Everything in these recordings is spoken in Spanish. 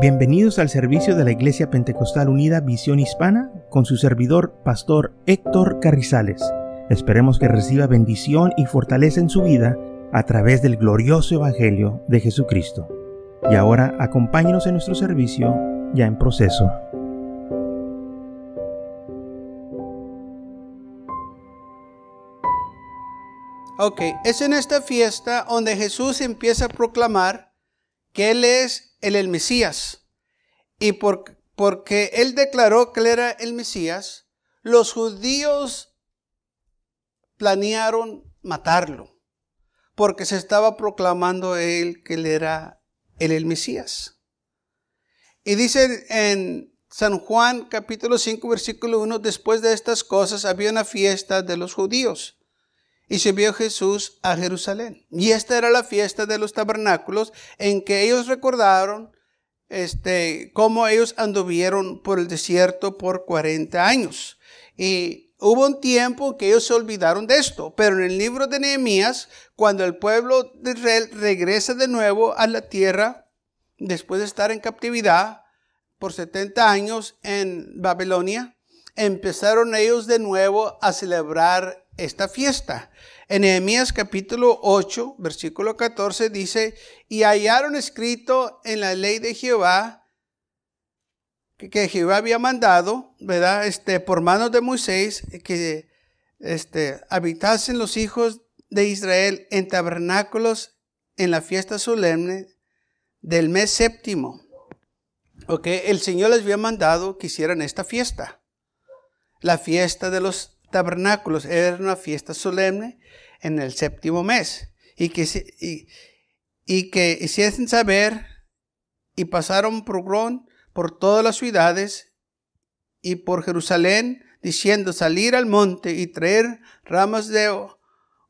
Bienvenidos al servicio de la Iglesia Pentecostal Unida Visión Hispana con su servidor, Pastor Héctor Carrizales. Esperemos que reciba bendición y fortaleza en su vida a través del glorioso Evangelio de Jesucristo. Y ahora acompáñenos en nuestro servicio ya en proceso. Ok, es en esta fiesta donde Jesús empieza a proclamar que Él es el, Mesías. Y porque él declaró que él era el Mesías, los judíos planearon matarlo, porque se estaba proclamando él que él era el, el Mesías. Y dice en San Juan capítulo 5 versículo 1, después de estas cosas había una fiesta de los judíos y se vio Jesús a Jerusalén. Y esta era la fiesta de los tabernáculos en que ellos recordaron este, cómo ellos anduvieron por el desierto por 40 años. Y hubo un tiempo que ellos se olvidaron de esto, pero en el libro de Nehemías, cuando el pueblo de Israel regresa de nuevo a la tierra, después de estar en captividad por 70 años en Babilonia, empezaron ellos de nuevo a celebrar esta fiesta. En Nehemías capítulo 8, versículo 14 dice, y hallaron escrito en la ley de Jehová que, Jehová había mandado, ¿verdad? Este, por manos de Moisés, que este, habitasen los hijos de Israel en tabernáculos en la fiesta solemne del mes séptimo. Ok, el Señor les había mandado que hicieran esta fiesta. La fiesta de los tabernáculos era una fiesta solemne en el séptimo mes. Y que, y, que hiciesen saber y pasaron por por todas las ciudades y por Jerusalén, diciendo salir al monte y traer ramas de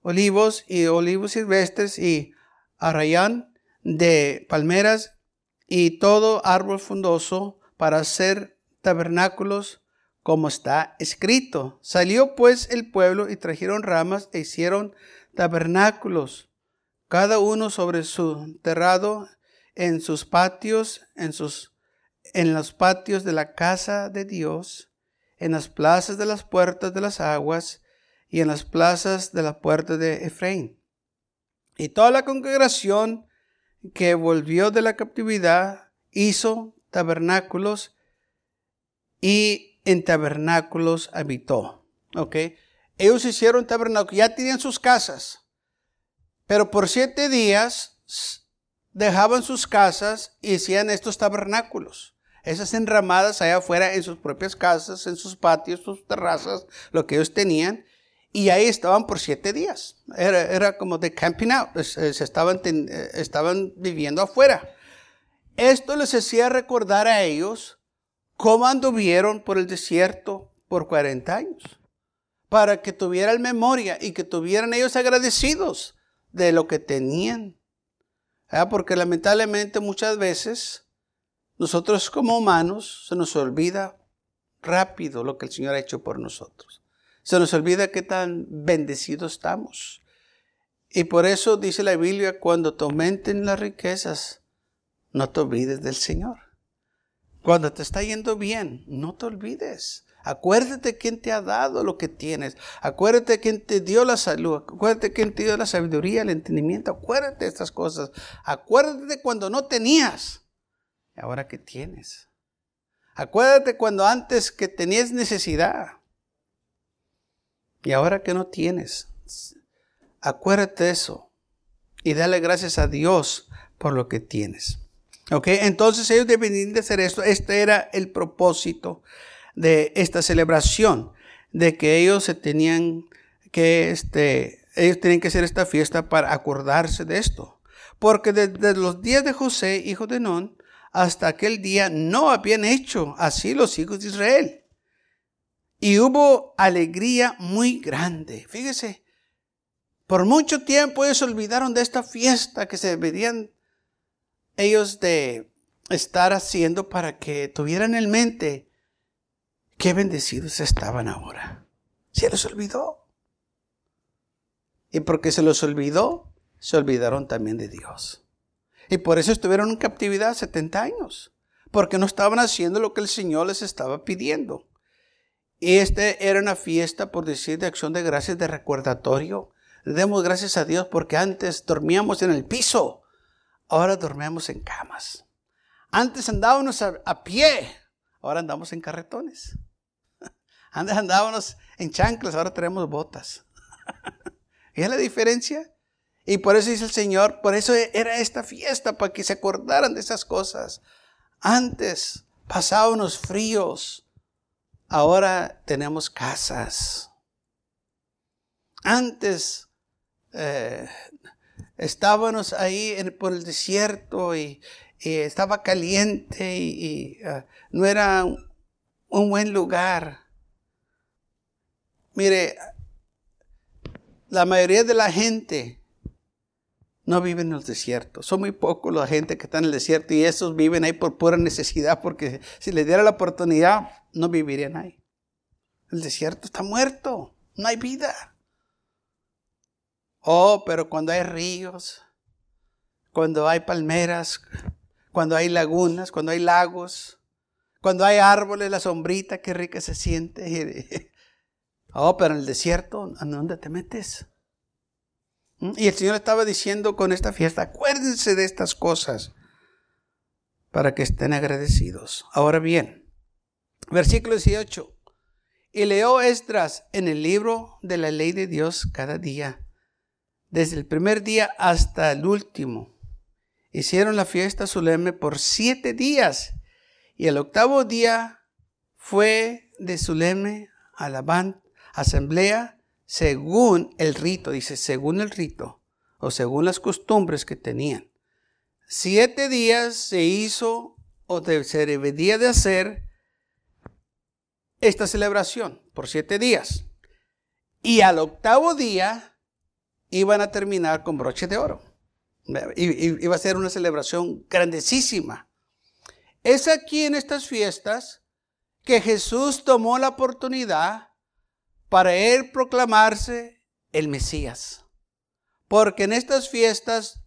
olivos y olivos silvestres y arrayán de palmeras y todo árbol frondoso para hacer tabernáculos como está escrito. Salió pues el pueblo y trajeron ramas e hicieron tabernáculos, cada uno sobre su terrado, en sus patios, en sus en los patios de la casa de Dios, en las plazas de las puertas de las aguas y en las plazas de la puerta de Efraín. Y toda la congregación que volvió de la captividad hizo tabernáculos y en tabernáculos habitó. ¿Ok? Ellos hicieron tabernáculos, ya tenían sus casas, pero por siete días dejaban sus casas y hacían estos tabernáculos. Esas enramadas allá afuera en sus propias casas, en sus patios, sus terrazas, lo que ellos tenían. Y ahí estaban por siete días. Era, era como de camping out. Eh, se estaban, eh, estaban viviendo afuera. Esto les hacía recordar a ellos cómo anduvieron por el desierto por 40 años, para que tuvieran memoria y que tuvieran ellos agradecidos de lo que tenían. ¿Ah? Porque lamentablemente muchas veces nosotros como humanos se nos olvida rápido lo que el Señor ha hecho por nosotros. Se nos olvida qué tan bendecidos estamos. Y por eso dice la Biblia, cuando te aumenten las riquezas, no te olvides del Señor. Cuando te está yendo bien, no te olvides. Acuérdate quién te ha dado lo que tienes. Acuérdate quién te dio la salud. Acuérdate quién te dio la sabiduría, el entendimiento. Acuérdate de estas cosas. Acuérdate cuando no tenías. Y ahora que tienes. Acuérdate cuando antes que tenías necesidad. Y ahora que no tienes. Acuérdate eso. Y dale gracias a Dios por lo que tienes. ¿Ok? Entonces ellos debían de hacer esto. Este era el propósito de esta celebración, de que ellos se tenían que, este, ellos tenían que hacer esta fiesta para acordarse de esto. Porque desde los días de José, hijo de Non, hasta aquel día no habían hecho así los hijos de Israel. Y hubo alegría muy grande. Fíjese, por mucho tiempo ellos olvidaron de esta fiesta que se deberían ellos de estar haciendo para que tuvieran en mente qué bendecidos estaban ahora. Se les olvidó. Y porque se los olvidó, se olvidaron también de Dios. Y por eso estuvieron en captividad 70 años. porque no estaban haciendo lo que el Señor les estaba pidiendo. Y este era una fiesta, por decir, de acción de gracias, de recordatorio. Le demos gracias a Dios porque antes dormíamos en el piso, ahora dormíamos en camas. Antes andábamos a, pie, ahora andamos en carretones. Antes andábamos en chanclas, ahora tenemos botas. ¿Y es la diferencia? Y por eso dice el Señor, por eso era esta fiesta, para que se acordaran de esas cosas. Antes pasábamos fríos, ahora tenemos casas. Antes eh, estábamos ahí por el desierto y, estaba caliente y, ah, no era un buen lugar. Mire, la mayoría de la gente no vive en los desiertos. Son muy pocos la gente que está en el desierto y esos viven ahí por pura necesidad porque si les diera la oportunidad no vivirían ahí. El desierto está muerto, no hay vida. Oh, pero cuando hay ríos, cuando hay palmeras, cuando hay lagunas, cuando hay lagos, cuando hay árboles, la sombrita, qué rica se siente. Oh, pero en el desierto, ¿a dónde te metes? ¿Mm? Y el Señor estaba diciendo con esta fiesta, acuérdense de estas cosas para que estén agradecidos. Ahora bien, versículo 18. Y leo Esdras en el libro de la ley de Dios cada día, desde el primer día hasta el último. Hicieron la fiesta solemne por siete días, y el octavo día fue de solemne alabanza, asamblea según el rito, dice, según el rito, o según las costumbres que tenían. Siete días se hizo o se debería de hacer esta celebración, por siete días. Y al octavo día iban a terminar con broche de oro. Iba a ser una celebración grandísima. Es aquí en estas fiestas que Jesús tomó la oportunidad para él proclamarse el Mesías. Porque en estas fiestas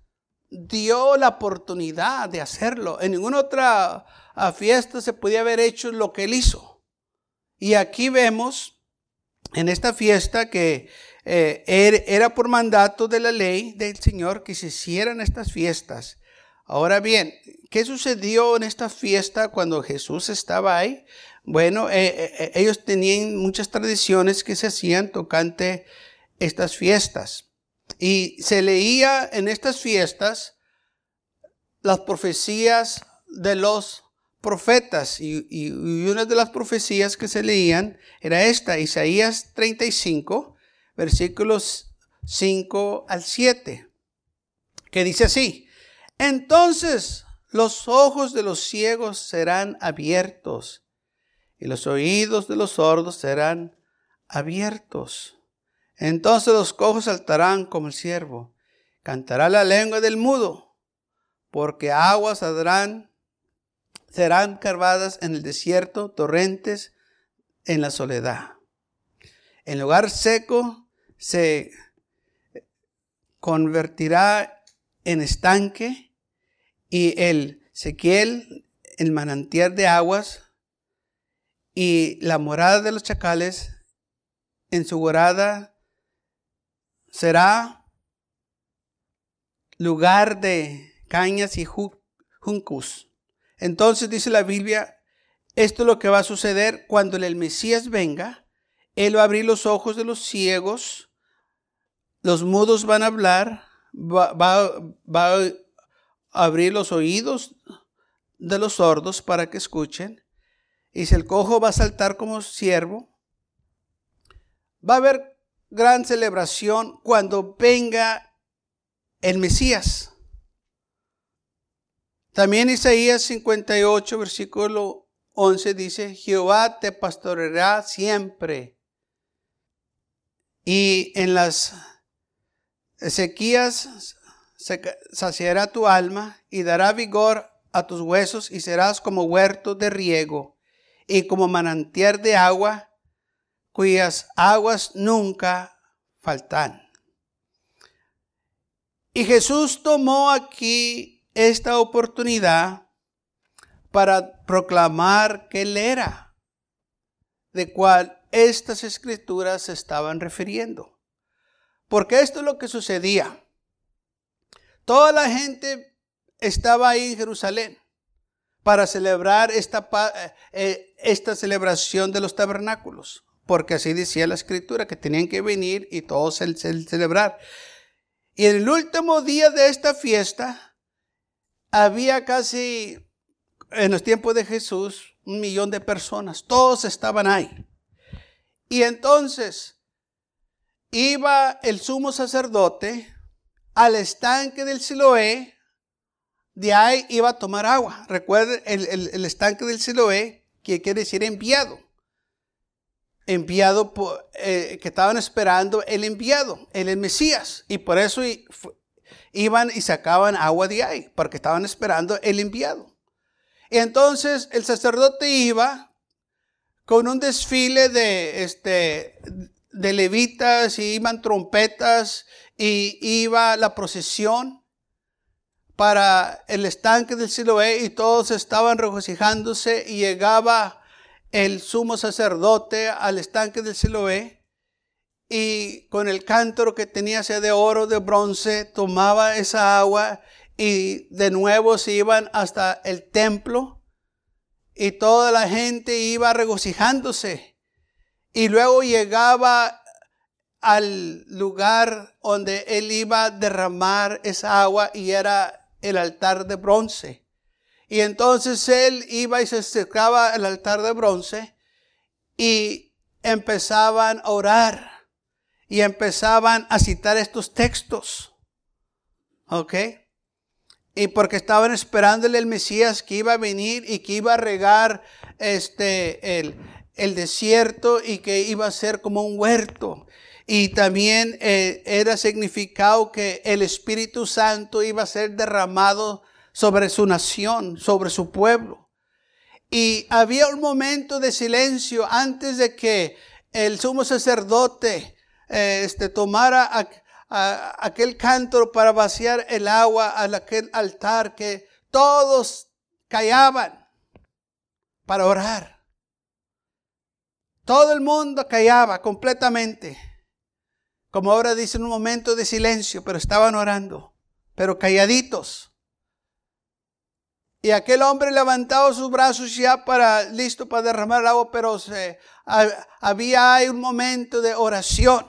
dio la oportunidad de hacerlo. En ninguna otra ah, fiesta se podía haber hecho lo que él hizo. Y aquí vemos en esta fiesta que eh, er, era por mandato de la ley del Señor que se hicieran estas fiestas. Ahora bien, ¿qué sucedió en esta fiesta cuando Jesús estaba ahí? Bueno, eh, eh, ellos tenían muchas tradiciones que se hacían tocante estas fiestas. Y se leía en estas fiestas las profecías de los profetas. Y, y, una de las profecías que se leían era esta, Isaías 35, versículos 5 al 7, que dice así, entonces los ojos de los ciegos serán abiertos y los oídos de los sordos serán abiertos. Entonces los cojos saltarán como el ciervo, cantará la lengua del mudo, porque aguas saldrán, serán carvadas en el desierto, torrentes en la soledad. En lugar seco se convertirá en estanque y el sequiel, el manantial de aguas, y la morada de los chacales en su morada será lugar de cañas y juncos. Entonces dice la Biblia, esto es lo que va a suceder cuando el Mesías venga. Él va a abrir los ojos de los ciegos, los mudos van a hablar, va, a abrir los oídos de los sordos para que escuchen y si el cojo va a saltar como siervo, va a haber gran celebración cuando venga el Mesías. También Isaías 58, versículo 11 dice, Jehová te pastoreará siempre. Y en las sequías saciará tu alma y dará vigor a tus huesos y serás como huerto de riego y como manantial de agua cuyas aguas nunca faltan. Y Jesús tomó aquí esta oportunidad para proclamar que Él era, de cual estas escrituras se estaban refiriendo. Porque esto es lo que sucedía. Toda la gente estaba ahí en Jerusalén para celebrar esta, eh, esta celebración de los tabernáculos, porque así decía la escritura, que tenían que venir y todos celebrar. Y en el último día de esta fiesta, había casi, en los tiempos de Jesús, un millón de personas, todos estaban ahí. Y entonces iba el sumo sacerdote al estanque del Siloé, de ahí iba a tomar agua. Recuerden, el, estanque del Siloé, que quiere decir enviado. Enviado por, eh, que estaban esperando el enviado, el, Mesías. Y por eso iban y sacaban agua de ahí, porque estaban esperando el enviado. Y entonces el sacerdote iba con un desfile de, este, de levitas y iban trompetas y iba la procesión para el estanque del Siloé y todos estaban regocijándose y llegaba el sumo sacerdote al estanque del Siloé y con el cántaro que tenía sea de oro, de bronce, tomaba esa agua y de nuevo se iban hasta el templo y toda la gente iba regocijándose. Y luego llegaba al lugar donde él iba a derramar esa agua y era el altar de bronce. Y entonces él iba y se acercaba al altar de bronce y empezaban a orar y empezaban a citar estos textos. ¿Ok? y porque estaban esperándole el Mesías que iba a venir y que iba a regar este, el, el desierto y que iba a ser como un huerto. Y también eh, era significado que el Espíritu Santo iba a ser derramado sobre su nación, sobre su pueblo. Y había un momento de silencio antes de que el sumo sacerdote eh, este, tomara aquel cántaro para vaciar el agua a aquel altar que todos callaban para orar. Todo el mundo callaba completamente. Como ahora dicen un momento de silencio, pero estaban orando, pero calladitos. Y aquel hombre levantaba sus brazos ya para listo para derramar el agua, pero se, había un momento de oración.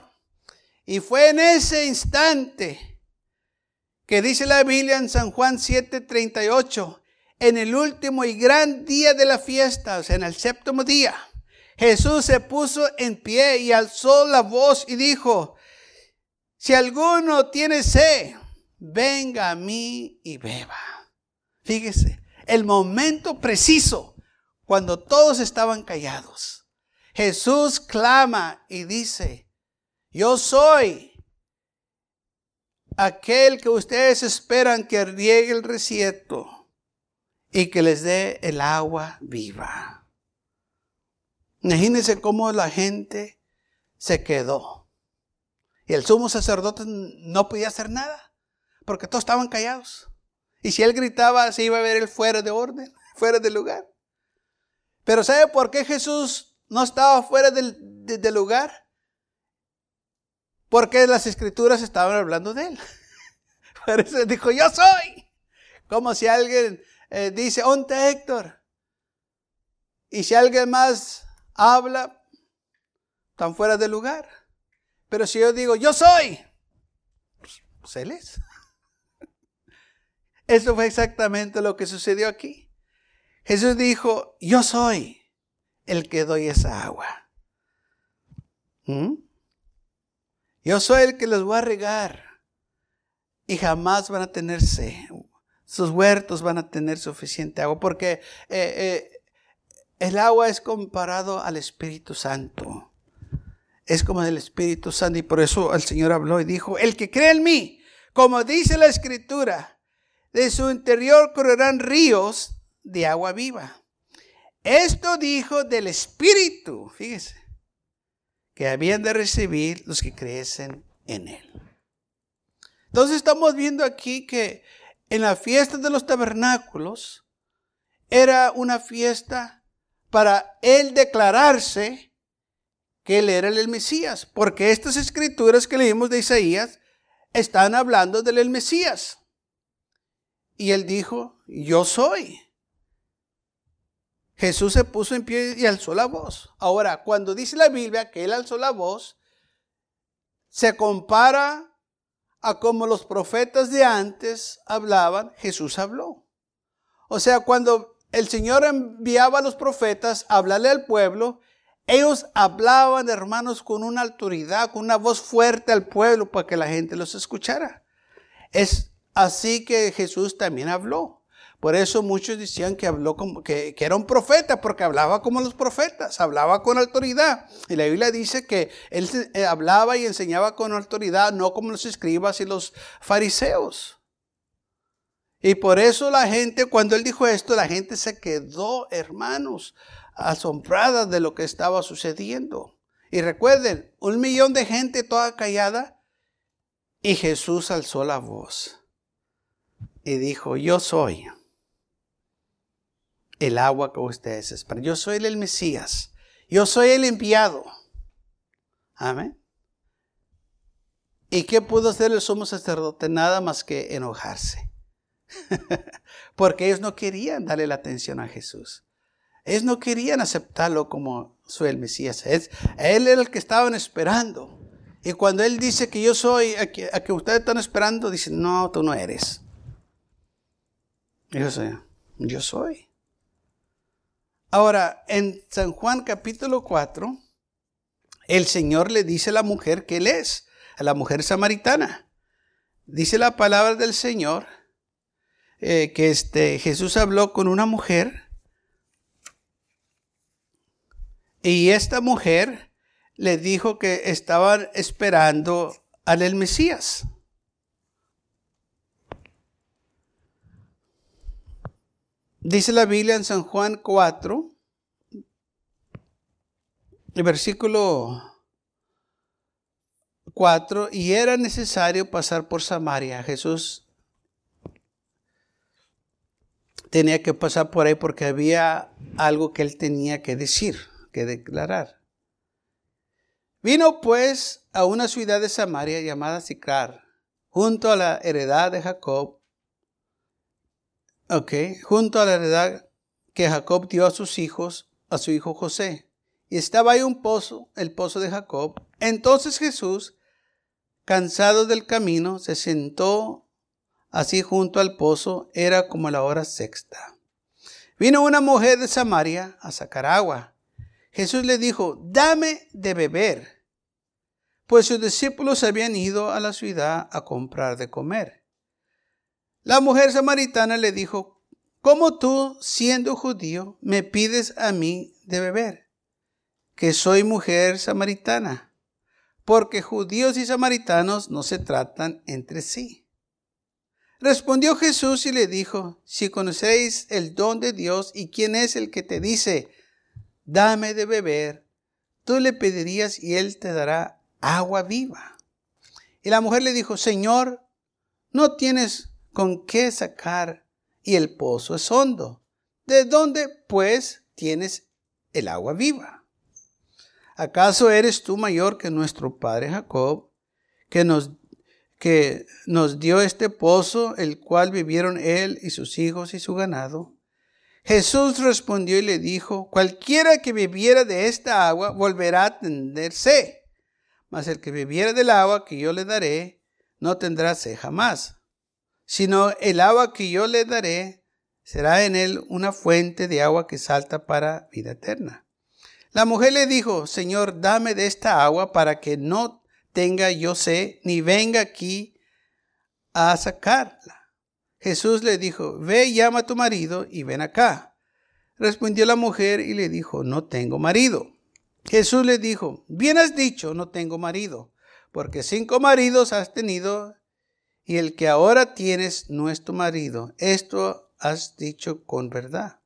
Y fue en ese instante que dice la Biblia en San Juan 7:38, en el último y gran día de la fiesta, o sea, en el séptimo día, Jesús se puso en pie y alzó la voz y dijo, si alguno tiene sed, venga a mí y beba. Fíjese, el momento preciso, cuando todos estaban callados, Jesús clama y dice, yo soy aquel que ustedes esperan que riegue el resieto y que les dé el agua viva. Imagínense cómo la gente se quedó. Y el sumo sacerdote no podía hacer nada, porque todos estaban callados. Y si él gritaba, se iba a ver él fuera de orden, fuera de lugar. Pero ¿sabe por qué Jesús no estaba fuera del, del lugar? Porque las escrituras estaban hablando de él. Por eso dijo, yo soy. Como si alguien eh, dice, onte Héctor. Y si alguien más habla, están fuera de lugar. Pero si yo digo, yo soy, pues él es. Eso fue exactamente lo que sucedió aquí. Jesús dijo, yo soy el que doy esa agua. ¿Mm? Yo soy el que los va a regar y jamás van a tener sed. Sus huertos van a tener suficiente agua porque eh, eh, el agua es comparado al Espíritu Santo. Es como del Espíritu Santo y por eso el Señor habló y dijo, el que cree en mí, como dice la Escritura, de su interior correrán ríos de agua viva. Esto dijo del Espíritu, fíjese que habían de recibir los que creen en Él. Entonces estamos viendo aquí que en la fiesta de los tabernáculos, era una fiesta para él declararse que él era el Mesías, porque estas escrituras que leímos de Isaías están hablando del Mesías. Y él dijo, yo soy. Jesús se puso en pie y alzó la voz. Ahora, cuando dice la Biblia que él alzó la voz, se compara a como los profetas de antes hablaban, Jesús habló. O sea, cuando el Señor enviaba a los profetas a hablarle al pueblo, ellos hablaban, hermanos, con una autoridad, con una voz fuerte al pueblo para que la gente los escuchara. Es así que Jesús también habló. Por eso muchos decían que habló como que, era un profeta, porque hablaba como los profetas, hablaba con autoridad. Y la Biblia dice que él eh, hablaba y enseñaba con autoridad, no como los escribas y los fariseos. Y por eso la gente, cuando él dijo esto, la gente se quedó, hermanos, asombrada de lo que estaba sucediendo. Y recuerden, un millón de gente toda callada y Jesús alzó la voz y dijo, yo soy el agua que ustedes esperan. Yo soy el Mesías. Yo soy el enviado. Amén. ¿Y qué pudo hacer el sumo sacerdote? Nada más que enojarse. Porque ellos no querían darle la atención a Jesús. Ellos no querían aceptarlo como soy el Mesías. él era el que estaban esperando. Y cuando Él dice que yo soy, a que, a que ustedes están esperando, dicen, no, tú no eres. Yo soy. Yo soy. Ahora, en San Juan capítulo 4, el Señor le dice a la mujer que Él es, a la mujer samaritana. Dice la palabra del Señor eh, que este, Jesús habló con una mujer y esta mujer le dijo que estaban esperando al Mesías. Dice la Biblia en San Juan 4, el versículo 4, y era necesario pasar por Samaria. Jesús tenía que pasar por ahí porque había algo que él tenía que decir, que declarar. Vino pues a una ciudad de Samaria llamada Sicar, junto a la heredad de Jacob, Ok, junto a la heredad que Jacob dio a sus hijos, a su hijo José. Y estaba ahí un pozo, el pozo de Jacob. Entonces Jesús, cansado del camino, se sentó así junto al pozo. Era como la hora sexta. Vino una mujer de Samaria a sacar agua. Jesús le dijo, dame de beber, pues sus discípulos habían ido a la ciudad a comprar de comer. La mujer samaritana le dijo, ¿cómo tú, siendo judío, me pides a mí de beber? Que soy mujer samaritana. Porque judíos y samaritanos no se tratan entre sí. Respondió Jesús y le dijo, si conocéis el don de Dios y quién es el que te dice, dame de beber, tú le pedirías y él te dará agua viva. Y la mujer le dijo, Señor, no tienes con qué sacar y el pozo es hondo. ¿De dónde, pues, tienes el agua viva? ¿Acaso eres tú mayor que nuestro padre Jacob, que nos, que nos dio este pozo, el cual vivieron él y sus hijos y su ganado? Jesús respondió y le dijo, cualquiera que bebiera de esta agua volverá a tenerse, mas el que bebiera del agua que yo le daré no tendrá sed jamás sino el agua que yo le daré será en él una fuente de agua que salta para vida eterna. La mujer le dijo, Señor, dame de esta agua para que no tenga yo sed, ni venga aquí a sacarla. Jesús le dijo, ve y llama a tu marido y ven acá. Respondió la mujer y le dijo, no tengo marido. Jesús le dijo, bien has dicho, no tengo marido, porque cinco maridos has tenido y el que ahora tienes no es tu marido. Esto has dicho con verdad.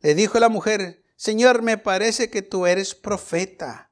Le dijo la mujer, Señor, me parece que tú eres profeta.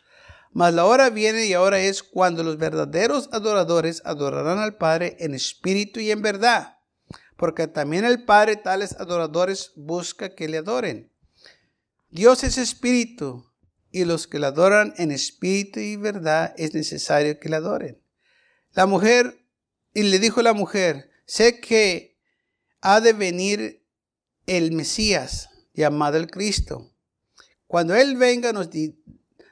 Mas la hora viene y ahora es cuando los verdaderos adoradores adorarán al Padre en espíritu y en verdad, porque también el Padre tales adoradores busca que le adoren. Dios es espíritu, y los que le adoran en espíritu y verdad es necesario que le adoren. La mujer, y le dijo la mujer, sé que ha de venir el Mesías, llamado el Cristo. Cuando Él venga nos,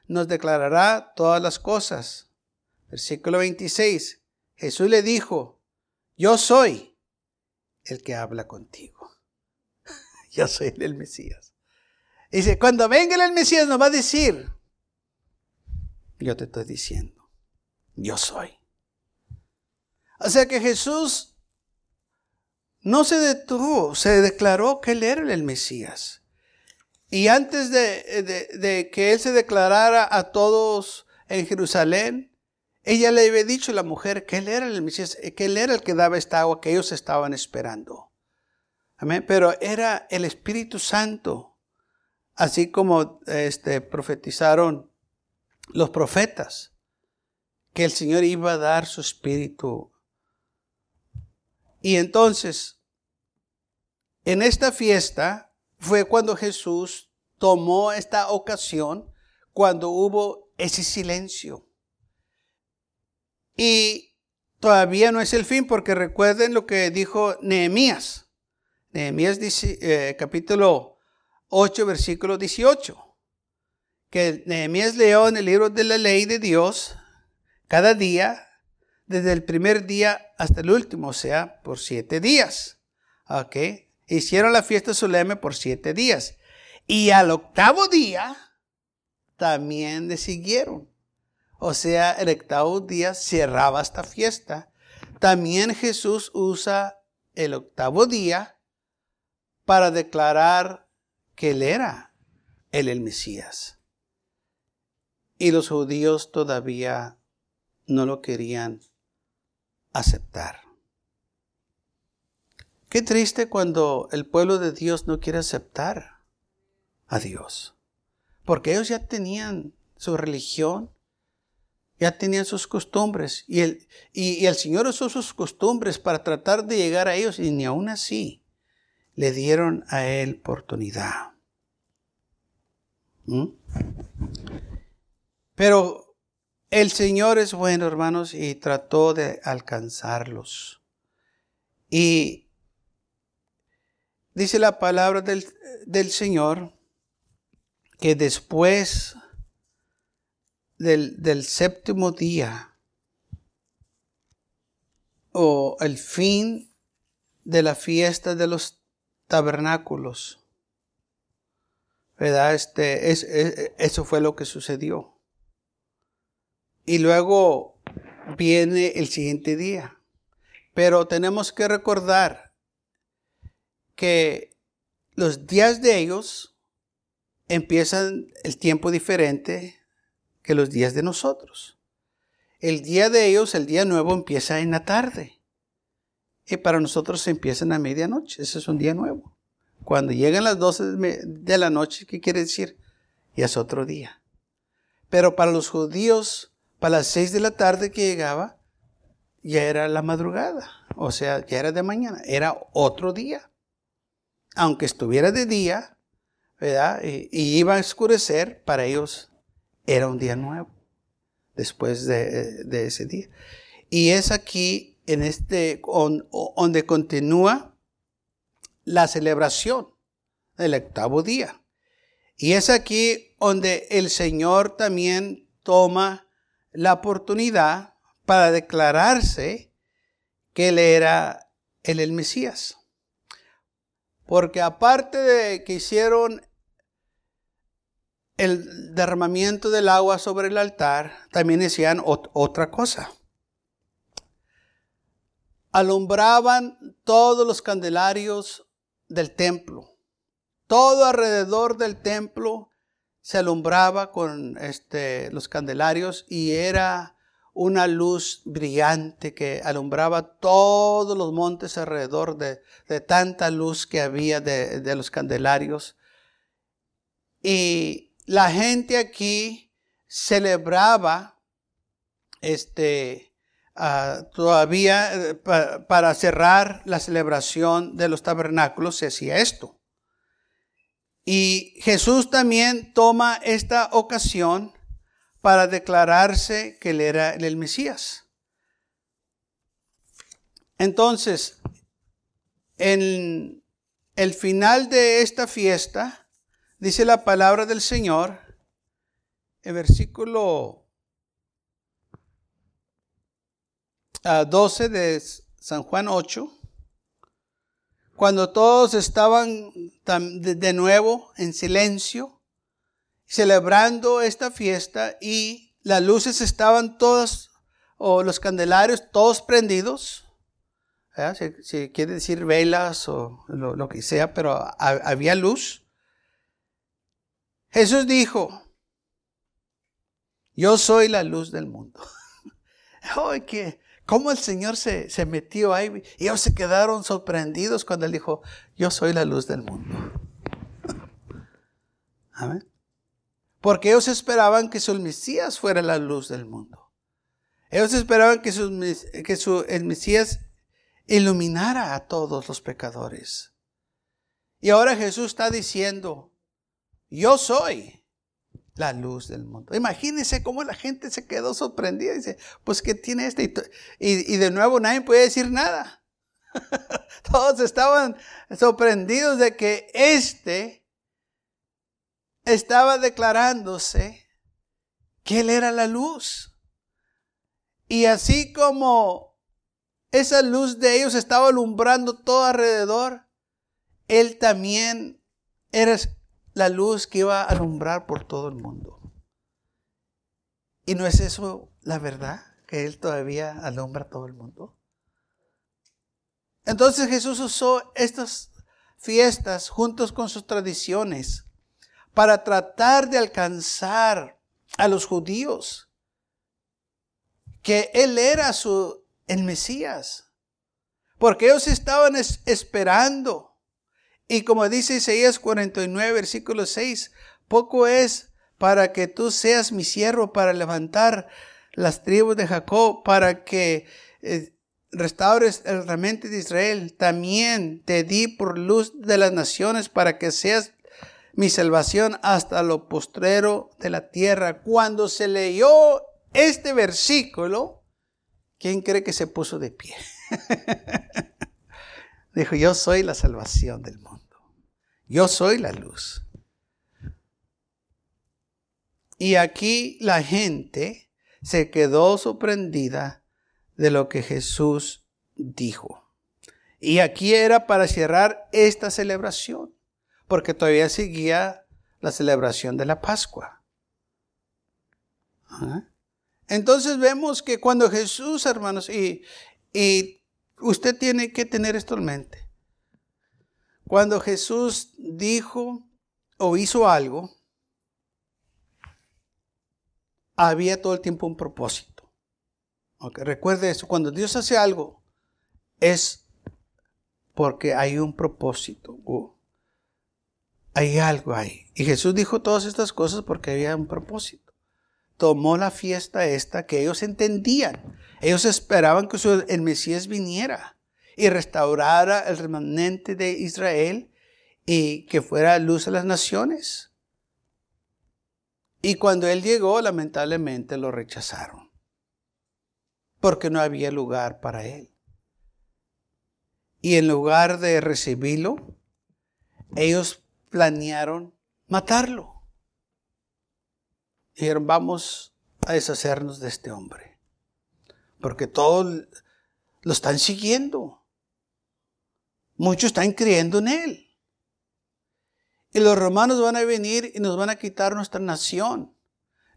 nos declarará todas las cosas. Versículo 26. Jesús le dijo, yo soy el que habla contigo. yo soy el Mesías. Dice, cuando venga el Mesías nos va a decir, yo te estoy diciendo, yo soy. O sea que Jesús no se detuvo, se declaró que él era el Mesías. Y antes de, que él se declarara a todos en Jerusalén, ella le había dicho a la mujer que él era el Mesías, que él era el que daba esta agua que ellos estaban esperando. Amén. Pero era el Espíritu Santo, así como este, profetizaron los profetas, que el Señor iba a dar su Espíritu. Y entonces, en esta fiesta, fue cuando Jesús tomó esta ocasión, cuando hubo ese silencio. Y todavía no es el fin, porque recuerden lo que dijo Nehemías. Nehemías eh, capítulo 8, versículo 18. Que Nehemías leyó en el libro de la ley de Dios cada día, desde el primer día hasta el último, o sea, por siete días. ¿Ok? Hicieron la fiesta solemne por siete días. Y al octavo día también le siguieron. O sea, el octavo día cerraba esta fiesta. También Jesús usa el octavo día para declarar que él era el, el Mesías. Y los judíos todavía no lo querían aceptar. Qué triste cuando el pueblo de Dios no quiere aceptar a Dios. Porque ellos ya tenían su religión, ya tenían sus costumbres. Y el, y, el Señor usó sus costumbres para tratar de llegar a ellos y ni aún así le dieron a Él oportunidad. ¿Mm? Pero el Señor es bueno, hermanos, y trató de alcanzarlos. Y dice la palabra del, Señor que después del, del séptimo día o el fin de la fiesta de los tabernáculos, ¿verdad? Este, es, eso fue lo que sucedió. Y luego viene el siguiente día. Pero tenemos que recordar que los días de ellos empiezan el tiempo diferente que los días de nosotros. El día de ellos, el día nuevo, empieza en la tarde. Y para nosotros empieza a medianoche. Ese es un día nuevo. Cuando llegan las 12 de la noche, ¿qué quiere decir? Ya es otro día. Pero para los judíos, para las 6 de la tarde que llegaba, ya era la madrugada. O sea, ya era de mañana. Era otro día aunque estuviera de día, ¿verdad? Y, iba a oscurecer, para ellos era un día nuevo, después de, ese día. Y es aquí, en este, donde continúa la celebración del octavo día. Y es aquí donde el Señor también toma la oportunidad para declararse que Él era el, el Mesías. Porque aparte de que hicieron el derramamiento del agua sobre el altar, también hacían otra cosa. Alumbraban todos los candelarios del templo. Todo alrededor del templo se alumbraba con este, los candelarios y era una luz brillante que alumbraba todos los montes alrededor de, tanta luz que había de, de, los candelarios. Y la gente aquí celebraba este, ah, todavía eh, para cerrar la celebración de los tabernáculos se hacía esto. Y Jesús también toma esta ocasión para declararse que él era el Mesías. Entonces, en el final de esta fiesta, dice la palabra del Señor, en versículo 12 ah, de San Juan 8, cuando todos estaban de nuevo en silencio, celebrando esta fiesta y las luces estaban todas, o los candelarios todos prendidos, si, quiere decir velas o lo, que sea, pero había luz. Jesús dijo, yo soy la luz del mundo. ¡Ay, qué! ¿Cómo el Señor se, se metió ahí? Y ellos se quedaron sorprendidos cuando Él dijo, yo soy la luz del mundo. Amén. Porque ellos esperaban que su Mesías fuera la luz del mundo. Ellos esperaban que, su, que su, el Mesías iluminara a todos los pecadores. Y ahora Jesús está diciendo, yo soy la luz del mundo. Imagínense cómo la gente se quedó sorprendida. Dice, pues ¿qué tiene este? Y, y de nuevo nadie puede decir nada. Todos estaban sorprendidos de que este estaba declarándose que él era la luz. Y así como esa luz de ellos estaba alumbrando todo alrededor, él también era la luz que iba a alumbrar por todo el mundo. ¿Y no es eso la verdad? Que Él todavía alumbra todo el mundo. Entonces Jesús usó estas fiestas juntos con sus tradiciones para tratar de alcanzar a los judíos que Él era su, el Mesías. Porque ellos estaban esperando y como dice Isaías 49, versículo 6, poco es para que tú seas mi siervo para levantar las tribus de Jacob, para que eh, restaures el remanente de Israel. También te di por luz de las naciones para que seas mi salvación hasta lo postrero de la tierra. Cuando se leyó este versículo, ¿quién cree que se puso de pie? Dijo, yo soy la salvación del mundo. Yo soy la luz. Y aquí la gente se quedó sorprendida de lo que Jesús dijo. Y aquí era para cerrar esta celebración, porque todavía seguía la celebración de la Pascua. Entonces vemos que cuando Jesús, hermanos, y, y usted tiene que tener esto en mente, cuando Jesús dijo o hizo algo, había todo el tiempo un propósito. recuerde eso, cuando Dios hace algo, es porque hay un propósito. Hay algo ahí. Y Jesús dijo todas estas cosas porque había un propósito. Tomó la fiesta esta que ellos entendían. Ellos esperaban que el Mesías viniera y restaurara el remanente de Israel y que fuera luz a las naciones. Y cuando él llegó, lamentablemente lo rechazaron, porque no había lugar para él. Y en lugar de recibirlo, ellos planearon matarlo. Dijeron, vamos a deshacernos de este hombre, porque todos lo están siguiendo. Muchos están creyendo en Él. Y los romanos van a venir y nos van a quitar nuestra nación.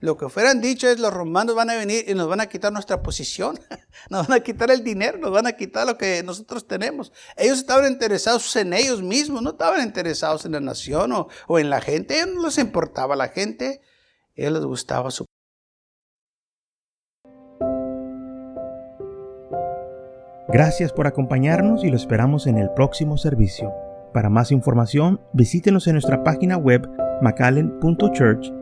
Lo que fueran dicho es los romanos van a venir y nos van a quitar nuestra posición, nos van a quitar el dinero, nos van a quitar lo que nosotros tenemos. Ellos estaban interesados en ellos mismos, no estaban interesados en la nación o, en la gente, a ellos no les importaba la gente, a ellos les gustaba su Gracias por acompañarnos y lo esperamos en el próximo servicio. Para más información, visítenos en nuestra página web macallen.church.